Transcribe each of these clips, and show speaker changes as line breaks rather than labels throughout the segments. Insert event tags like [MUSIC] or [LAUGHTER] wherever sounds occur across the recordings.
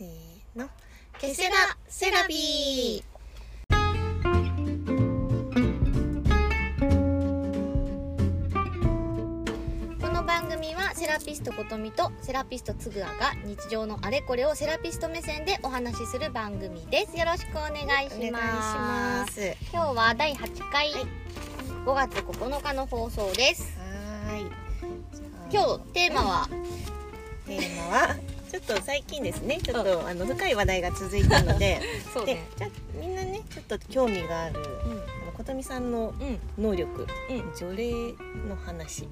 せーの。ケセラセラビー。この番組はセラピストことみとセラピストつぐあが日常のあれこれをセラピスト目線でお話しする番組です。よろしくお願いしまます。す今日は第8回、はい5月9日の放送です。
はーい。
今日テーマは
テーマはちょっと最近ですね、ちょっとあの深い話題が続いたので、で [LAUGHS]
そうね、
じゃあみんなねちょっと興味がある、あのことみさんの
うん。
能力、
うん。
除霊の話、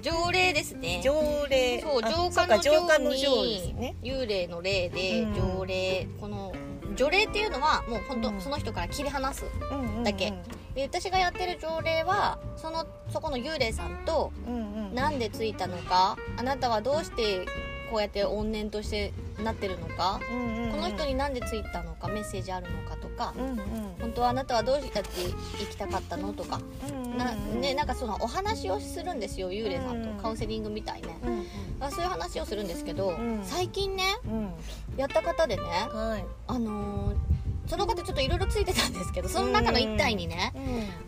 条例ですね。[LAUGHS]
条霊、
そう
あ
浄化の
浄化の
浄に
すね。
幽霊の霊で
うん。
条例この除霊っていうのはもう本当
うん。
その人から切り離す
うんうんうん。
だけ。で私がやってる条例はそのそこの幽霊さんと
うんうん。
なんでついたのかあなたはどうしてこうやって怨念としてなってるのか？
うんうんうん。
この人になんでついたのか？メッセージあるのかとか？
うんうん。
本当はあなたはどうやって生きたかったのとか？
うんうん
な,、ね、なんかそのお話をするんですよ幽霊さんと
うん。
カウンセリングみたいね。
うんうん。
あそういう話をするんですけど、
ん。
最近ね
うん。
やった方でね
はい。
あのーその方ちょっといろいろついてたんですけどその中の一体にね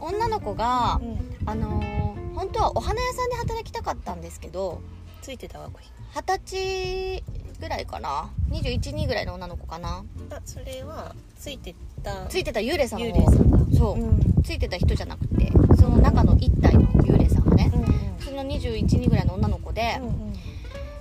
うん。
女の子が
うん。
あのー本当はお花屋さんで働きたかったんですけど
ついてたわこれ。
二十歳ぐらいかな？212ぐらいの女の子かな？
あそれはついてた。
ついてた幽霊さんを
幽霊さんが。
そう、
うん。
ついてた人じゃなくてその中の一体の幽霊さんがね。
うんうん。
その212ぐらいの女の子で、
うんうん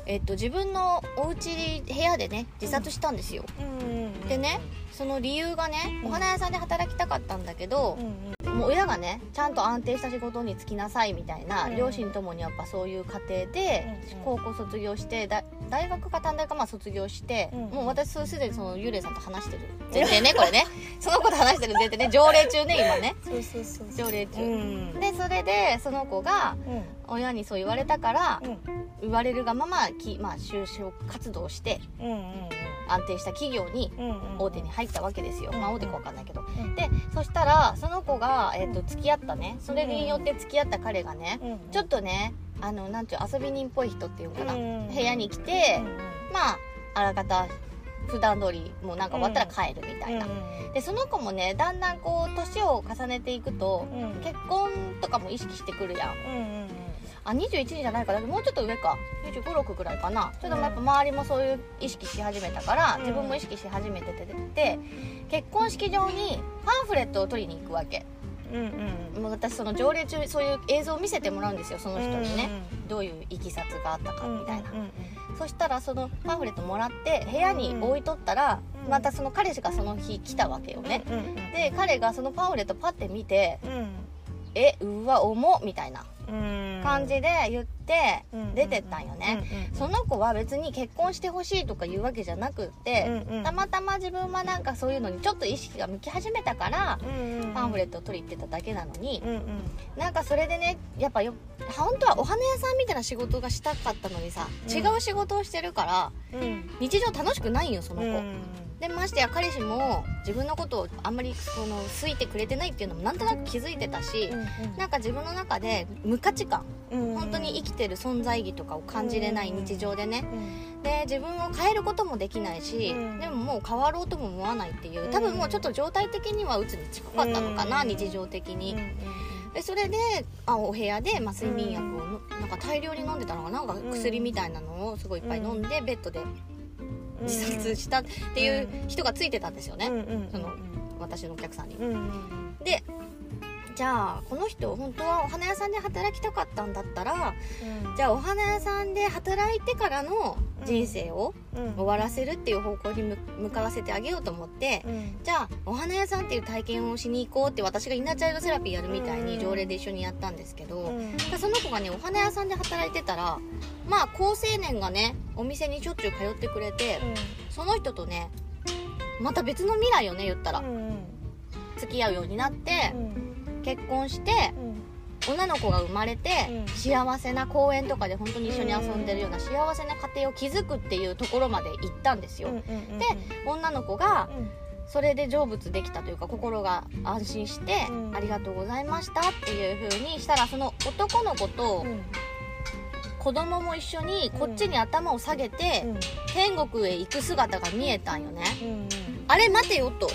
えっと、自分のお家部屋でね自殺したんですよ。
うん。
でねその理由がね
うん。
お花屋さんで働きたかったんだけどもう親がねちゃんと安定した仕事に就きなさいみたいな、
うん。
両親ともにやっぱそういう家庭で、
うん
高校卒業してだ大学か短大かまあ卒業して、
うん
もう私すでにその幽霊さんと話してる。前提ねこれね。[LAUGHS] その子と話してる前提ね条例中ね今ね。条例中、
うん。
でそれでその子が
うん。
親にそう言われたから、
うん
言われるがままき、まあ、就職活動して
うんうん
安定した企業に
うんうん。
大手に入ったわけですよ、まあ
うん。
大手か分かんないけど、
ん。
でそしたらその子が、えー、と付き合ったね。それによって付き合った彼がね、
うん
ちょっとねあのなんていう遊び人っぽい人っていうのかな、
うん
部屋に来て、まああらかた普段通りもうなんか終わったら帰るみたいな、でその子もねだんだんこう年を重ねていくと、
うん。うん
結婚とかも意識してくるやん
うんうん
あ21じゃないか。だけどもうちょっと上か。2 5 6ぐらいかな。ちょっとやっぱ周りもそういう意識し始めたから、
うん。
自分も意識し始めててで結婚式場にパンフレットを取りに行くわけ。
うんうん
もう私その条例中そういう映像を見せてもらうんですよその人にね、
う
どういういきさつがあったか
ん
みたいな、
うんうん
そしたらそのパンフレットもらって部屋に置いとったら、
うん
またその彼氏がその日来たわけよね、
うんうん
で彼がそのパンフレットパッて見て
うん「
えうわ重っ」みたいな。
うん
感じで言って
うん。
出てったんよね、その子は別に結婚してほしいとかいうわけじゃなくって、
うんうん
たまたま自分はなんかそういうのにちょっと意識が向き始めたから、
うんうん
パンフレットを取りに行ってただけなのに、
うんうん。
なんかそれでねやっぱよ本当はお花屋さんみたいな仕事がしたかったのにさ、
うん。
違う仕事をしてるから
うん。
日常楽しくないよその子、
うん
でましてや彼氏も自分のことをあんまりその好いてくれてないっていうのもなんとなく気づいてたし、なんか自分の中で無価値観
うん
本当に生きてる存在意義とかを感じれない日常でね。で自分を変えることもできないし、
うん。
でももう変わろうとも思わないっていう多分もうちょっと状態的には鬱に近かったのかな、
うん
日常的に、
うん
でそれであお部屋で、まあ、睡眠薬をのなんか大量に飲んでたのかななんか薬みたいなのをすごいいっぱい飲んで、ベッドで自殺したっていう人がついてたんですよね、その私のお客さんに。でじゃあこの人本当はお花屋さんで働きたかったんだったらじゃあお花屋さんで働いてからの人生を
うん。
終わらせるっていう方向に向向かわせてあげようと思って
うん。
じゃあお花屋さんっていう体験をしに行こうって私がインナーチャイルドセラピーやるみたいに
うん。
条例で一緒にやったんですけど、
うん。
その子がねお花屋さんで働いてたらまあ高青年がねお店にしょっちゅう通ってくれてその人とねまた別の未来をね言ったら
うん。
付き合うようになって
うん。
結婚して
うん
女の子が生まれて
うん。
幸せな公園とかで本当に一緒に遊んでるような幸せな家庭を築くっていうところまで行ったんですよ。で女の子が
うん。
それで成仏できたというか心が安心して、
うん。
ありがとうございましたっていう風にしたらその男の子と
うん。
子供も一緒にこっちに頭を下げて、
うん。
天国へ行く姿が見えたんよね。
うん
あれ待てよと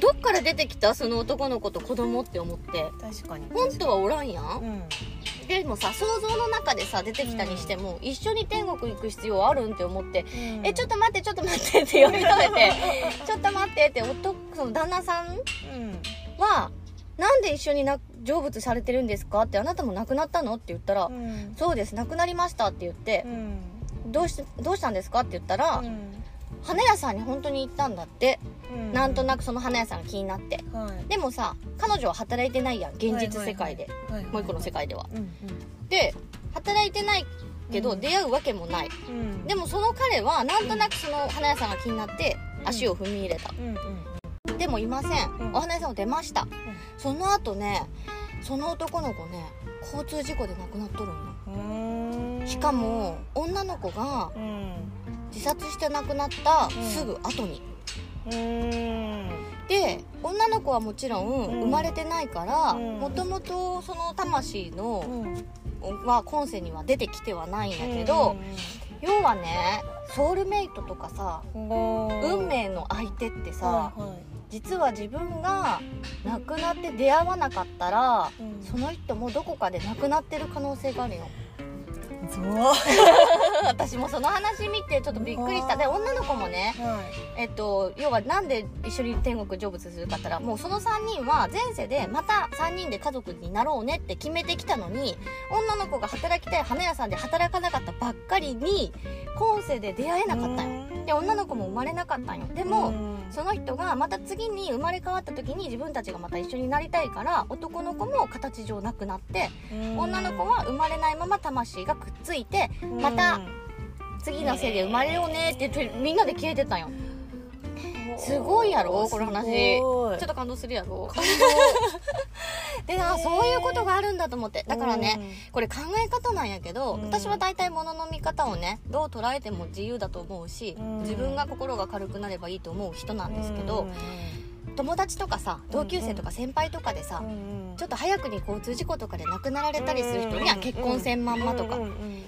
どっから出てきたその男の子と子供って思って。
確かに。
本当はおらんや
うん。ん
でもさ想像の中でさ出てきたにしても、一緒に天国行く必要あるんって思って「えちょっと待ってちょっと待って」って呼び止めて「ちょっと待って」って男その旦那さん
うん。
は「なんで一緒にな成仏されてるんですか?」って「あなたも亡くなったの?」って言ったら「
うん。
そうです亡くなりました」って言って
うん「
どうしどうしたんですか?」って言ったら、花屋さんに本当に行ったんだって、
うん。
なんとなくその花屋さんが気になって。
はい。
でもさ彼女は働いてないやん現実世界で、もう一個の世界では。
うん
で働いてないけど、
うん。
出会うわけもない。
うん。うん
でもその彼はなんとなくその花屋さんが気になって
うん。
足を踏み入れた、
うんうん
でもいません、
うん。
お花屋さんを出ました、その後ねその男の子ね交通事故で亡くなっとるんよ。
うん。
しかも女の子が
うん
自殺して亡くなった
ん。
すぐ後に、
うん。
で女の子はもちろん
うん。
生まれてないから
うん。
もともとその魂の
うん。
は今世には出てきてはないんだけど、要はねソウルメイトとかさ運
運
命の相手ってさ、
はいはい。
実は自分が亡くなって出会わなかったら
うん。
その人もどこかで亡くなってる可能性があるよ [LAUGHS] [LAUGHS] 私もその話見てちょっとびっくりした。で女の子もね
は
えっと要はなんで一緒に天国成仏するかって言ったらもうその3人は前世でまた3人で家族になろうねって決めてきたのに女の子が働きたい花屋さんで働かなかったばっかりに今世で出会えなかったん。よで女の子も生まれなかったんよ。でも、その人がまた次に生まれ変わった時に自分たちがまた一緒になりたいから男の子も形上なくなって女の子は生まれないまま魂がくっついてまた次の世で生まれようねって言ってみんなで消えてたんよすごいやろこの話。ちょっと感動するやろ。[LAUGHS] でなそういうことがあるんだと思って。だからねこれ考え方なんやけど、
うん。
私は大体物の見方をねどう捉えても自由だと思うし、
うん。
自分が心が軽くなればいいと思う人なんですけど、友達とかさ同級生とか先輩とかでさ、ちょっと早くに交通事故とかで亡くなられたりする人には結婚千万まとか、だ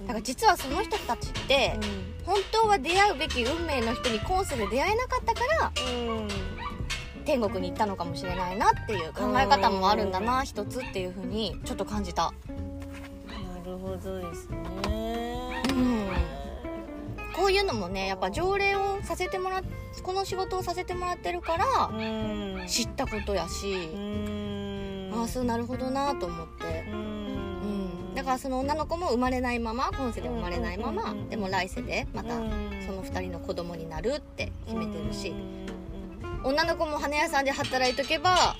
から実はその人たちって、本当は出会うべき運命の人に今世で出会えなかったから天国に行ったのかもしれないなっていう考え方もあるんだな一つっていうふうにちょっと感じた。
なるほどですね。
うんこういうのもねやっぱ条例をさせてもらっこの仕事をさせてもらってるから
うん。
知ったことやし、
うん。
ああそうなるほどなと思って、うん、だからその女の子も生まれないまま今世で生まれないまま、でも来世でまた
うん。
その2人の子供になるって決めてるし、
うん。
女の子も花屋さんで働いとけば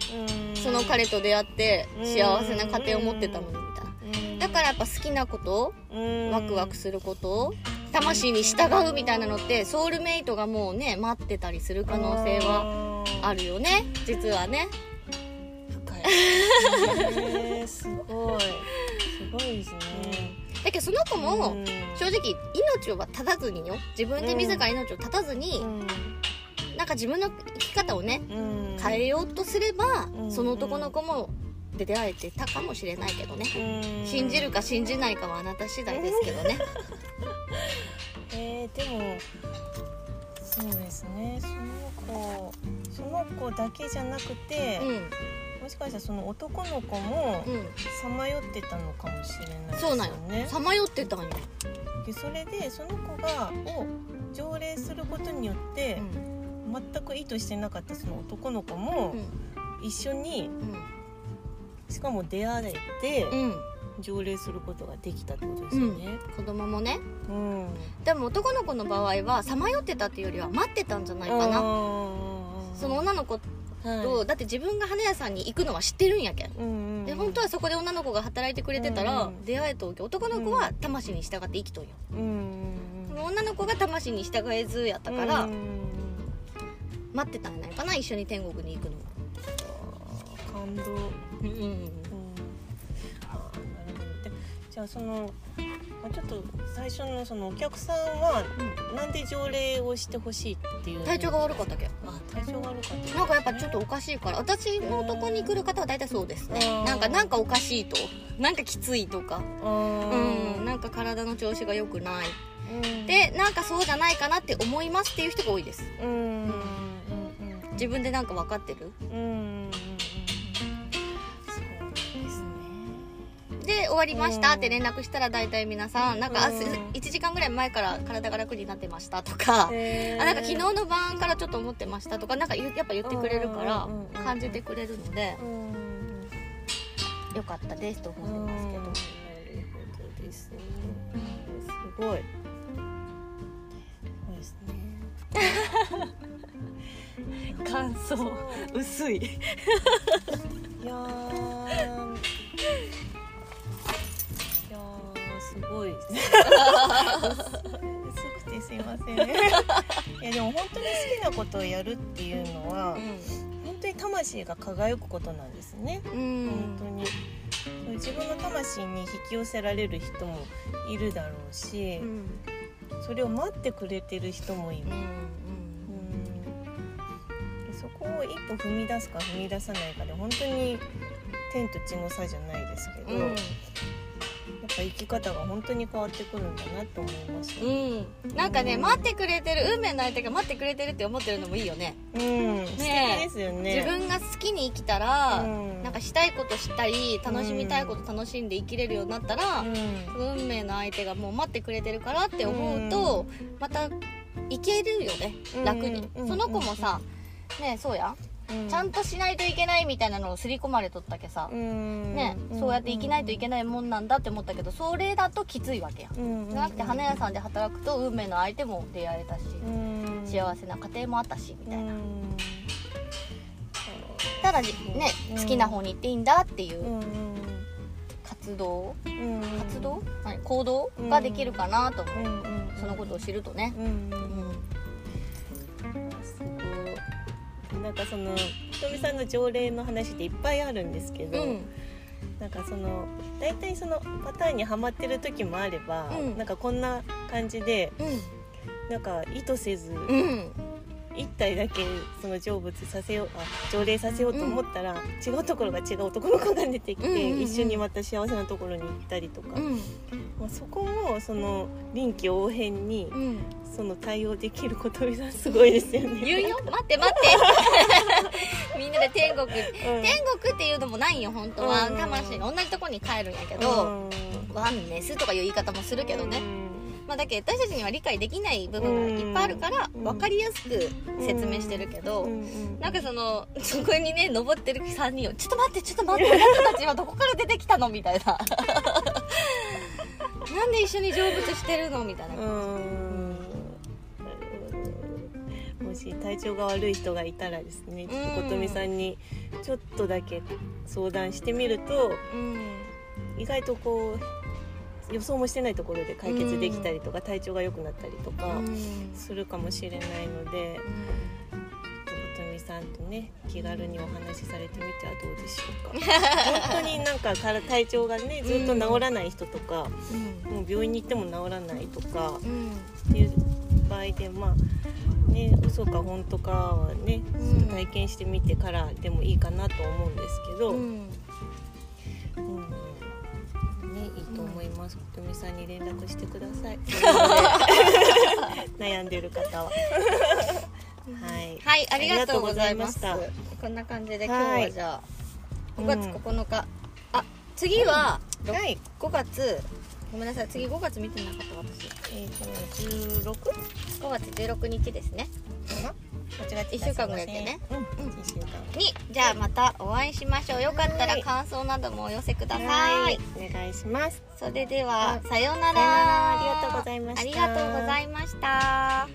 その彼と出会って幸せな家庭を持ってたのにみたいな。だからやっぱ好きなことワクワクすること魂に従うみたいなのってソウルメイトがもうね待ってたりする可能性はあるよね。実はね。
深い。へーすごい。すごいですね。
だけどその子も
うん。
正直命を絶たずによ。自分で自ら命を絶たずになんか自分の生き方をね
うん。
変えようとすれば
うん。
その男の子も出会えてたかもしれないけどね。
うん。
信じるか信じないかはあなた次第ですけどね [LAUGHS]
えー、でもそうですね。その子その子だけじゃなくて、
うん。
もしかしたらその男の子も
うん
さまよってたのかもしれないです
そうなんよ。
よね
さまよってたんよ、
でそれでその子がを条例することによって
う、ん。
全く意図してなかったその男の子も一緒にしかも出会えて
うんうん
条例することができたってことですよね。
子供もね。
うん。
でも男の子の場合はさまよってたっていうよりは待ってたんじゃないかな。その女の子と、だって自分が花屋さんに行くのは知ってるんやけん。
うん
で本当はそこで女の子が働いてくれてたら、
うん
出会えとうけ男の子は魂に従って生きとんよ、
うん
その女の子が魂に従えずやったから、
うん
待ってたんじゃないかな一緒に天国に行くの
感動。
うん
じゃあそのまあちょっと最初のそのお客さんはなんで条例をしてほしいっていう
体調が悪かったっけ？
あ体調が悪かった。
なんかやっぱちょっとおかしいから私のとこに来る方は大体そうですね。
うん
なんかなんかおかしいと。なんかきついとか。
う
うん。なんか体の調子が良くない。
うん。
でなんかそうじゃないかなって思いますっていう人が多いです。
うん。うん。うん。
自分でなんか分かってる？
うん
終わりましたって連絡したら大体皆さんなんかあ
うん
1時間ぐらい前から体が楽になってましたとかあなんか昨日の晩からちょっと思ってましたとかなんかやっぱ言ってくれるから感じてくれるので
うん。
よかったですと思
うん
ってますけど。
なるほどです。ねすごい。そうですね
感想薄い。
いや [LAUGHS] ごい薄くてすいません。ねいやでも本当に好きなことをやるっていうのは本当に魂が輝くことなんですね。
うん。
本当に。そう自分の魂に引き寄せられる人もいるだろうし
う、ん。
それを待ってくれてる人もいる。そこを一歩踏み出すか踏み出さないかで本当に天と地の差じゃないですけど、
うん
やっぱ生き方が本当に変わってくるんだなと思います。
うん。なんかね待ってくれてる運命の相手が待ってくれてるって思ってるのもいいよね。
うん、素敵ですよね。
自分が好きに生きたら、
うん。
なんかしたいことしたり楽しみたいこと楽しんで生きれるようになったら、
うん。
運命の相手がもう待ってくれてるからって思うと、またいけるよね。楽に、
うん。
その子もさ、ねそうや、
うん
ちゃんとしないといけないみたいなのを刷り込まれとったけさ、
うん。
ね、そうやって生きないといけないもんなんだって思ったけどそれだときついわけやじゃなくて花屋さんで働くと運命の相手も出会えたし、
うん。
幸せな家庭もあったしみたいな、
うん。
ただじね
うん。
好きな方に行っていいんだっていう
うん
活動
うん。
活動？何？行動ができるかなと思う、そのことを知るとね。
うんなんかそのひとみさんの条例の話っていっぱいあるんですけど、
うん。
なんかその大体そのパターンにはまってる時もあれば、
うん。
なんかこんな感じで
う
なんか意図せず
んうん
一体だけその成仏させようあ条例させようと思ったら、違うところが違う男の子が出てきて、一緒にまた幸せなところに行ったりとか、
うん。
まあ、そこもその臨機応変に
うん。
その対応できることみさんすごいですよね。
言うよ。待って待って。[LAUGHS] みんなで天国。
うん。
天国っていうのもないよ本当は。
うん。
魂の同じとこに帰るんやけ
う
ど
ん。
ワンネスとかいう言い方もするけどねまあだけど私たちには理解できない部分がいっぱいあるから
うん。
分かりやすく説明してるけどなんかそのそこにね登ってる3人を「ちょっと待ってちょっと待ってあなたたちはどこから出てきたの?」みたいな [LAUGHS] なんで一緒に成仏してるの？みたいな。
うん。もし体調が悪い人がいたらですねちょっと琴美さんにちょっとだけ相談してみると
うん。
意外とこう予想もしてないところで解決できたりとか体調が良くなったりとか
うん。
するかもしれないのでさんとね気軽にお話しされてみてはどうでしょうか。[LAUGHS] 本当になんか体調がねずっと治らない人とか
うん。
もう病院に行っても治らないとか
うん。
っていう場合でまあね嘘か本当かはね、
うん。
体験してみてからでもいいかなと思うんですけど、
う
うんさんに連絡してください。[LAUGHS] 悩んでる方は。はい。
はい、ありがとうございます。
ありがとうございま
こんな感じで
はい
今日はじゃあ
うん
5月9日、あ次は
はい。
5月ごめんなさい次5月見てなかった私
えっ、と十六？か
5月16日ですね
な。間違ってた
一週間ぐらいでね。
うん。一週間。
にじゃあまたお会いしましょうよかった
はい
ら感想などもお寄せください、
はい。お願いします。
それでは
さようならありがとうございました
ありがとうございました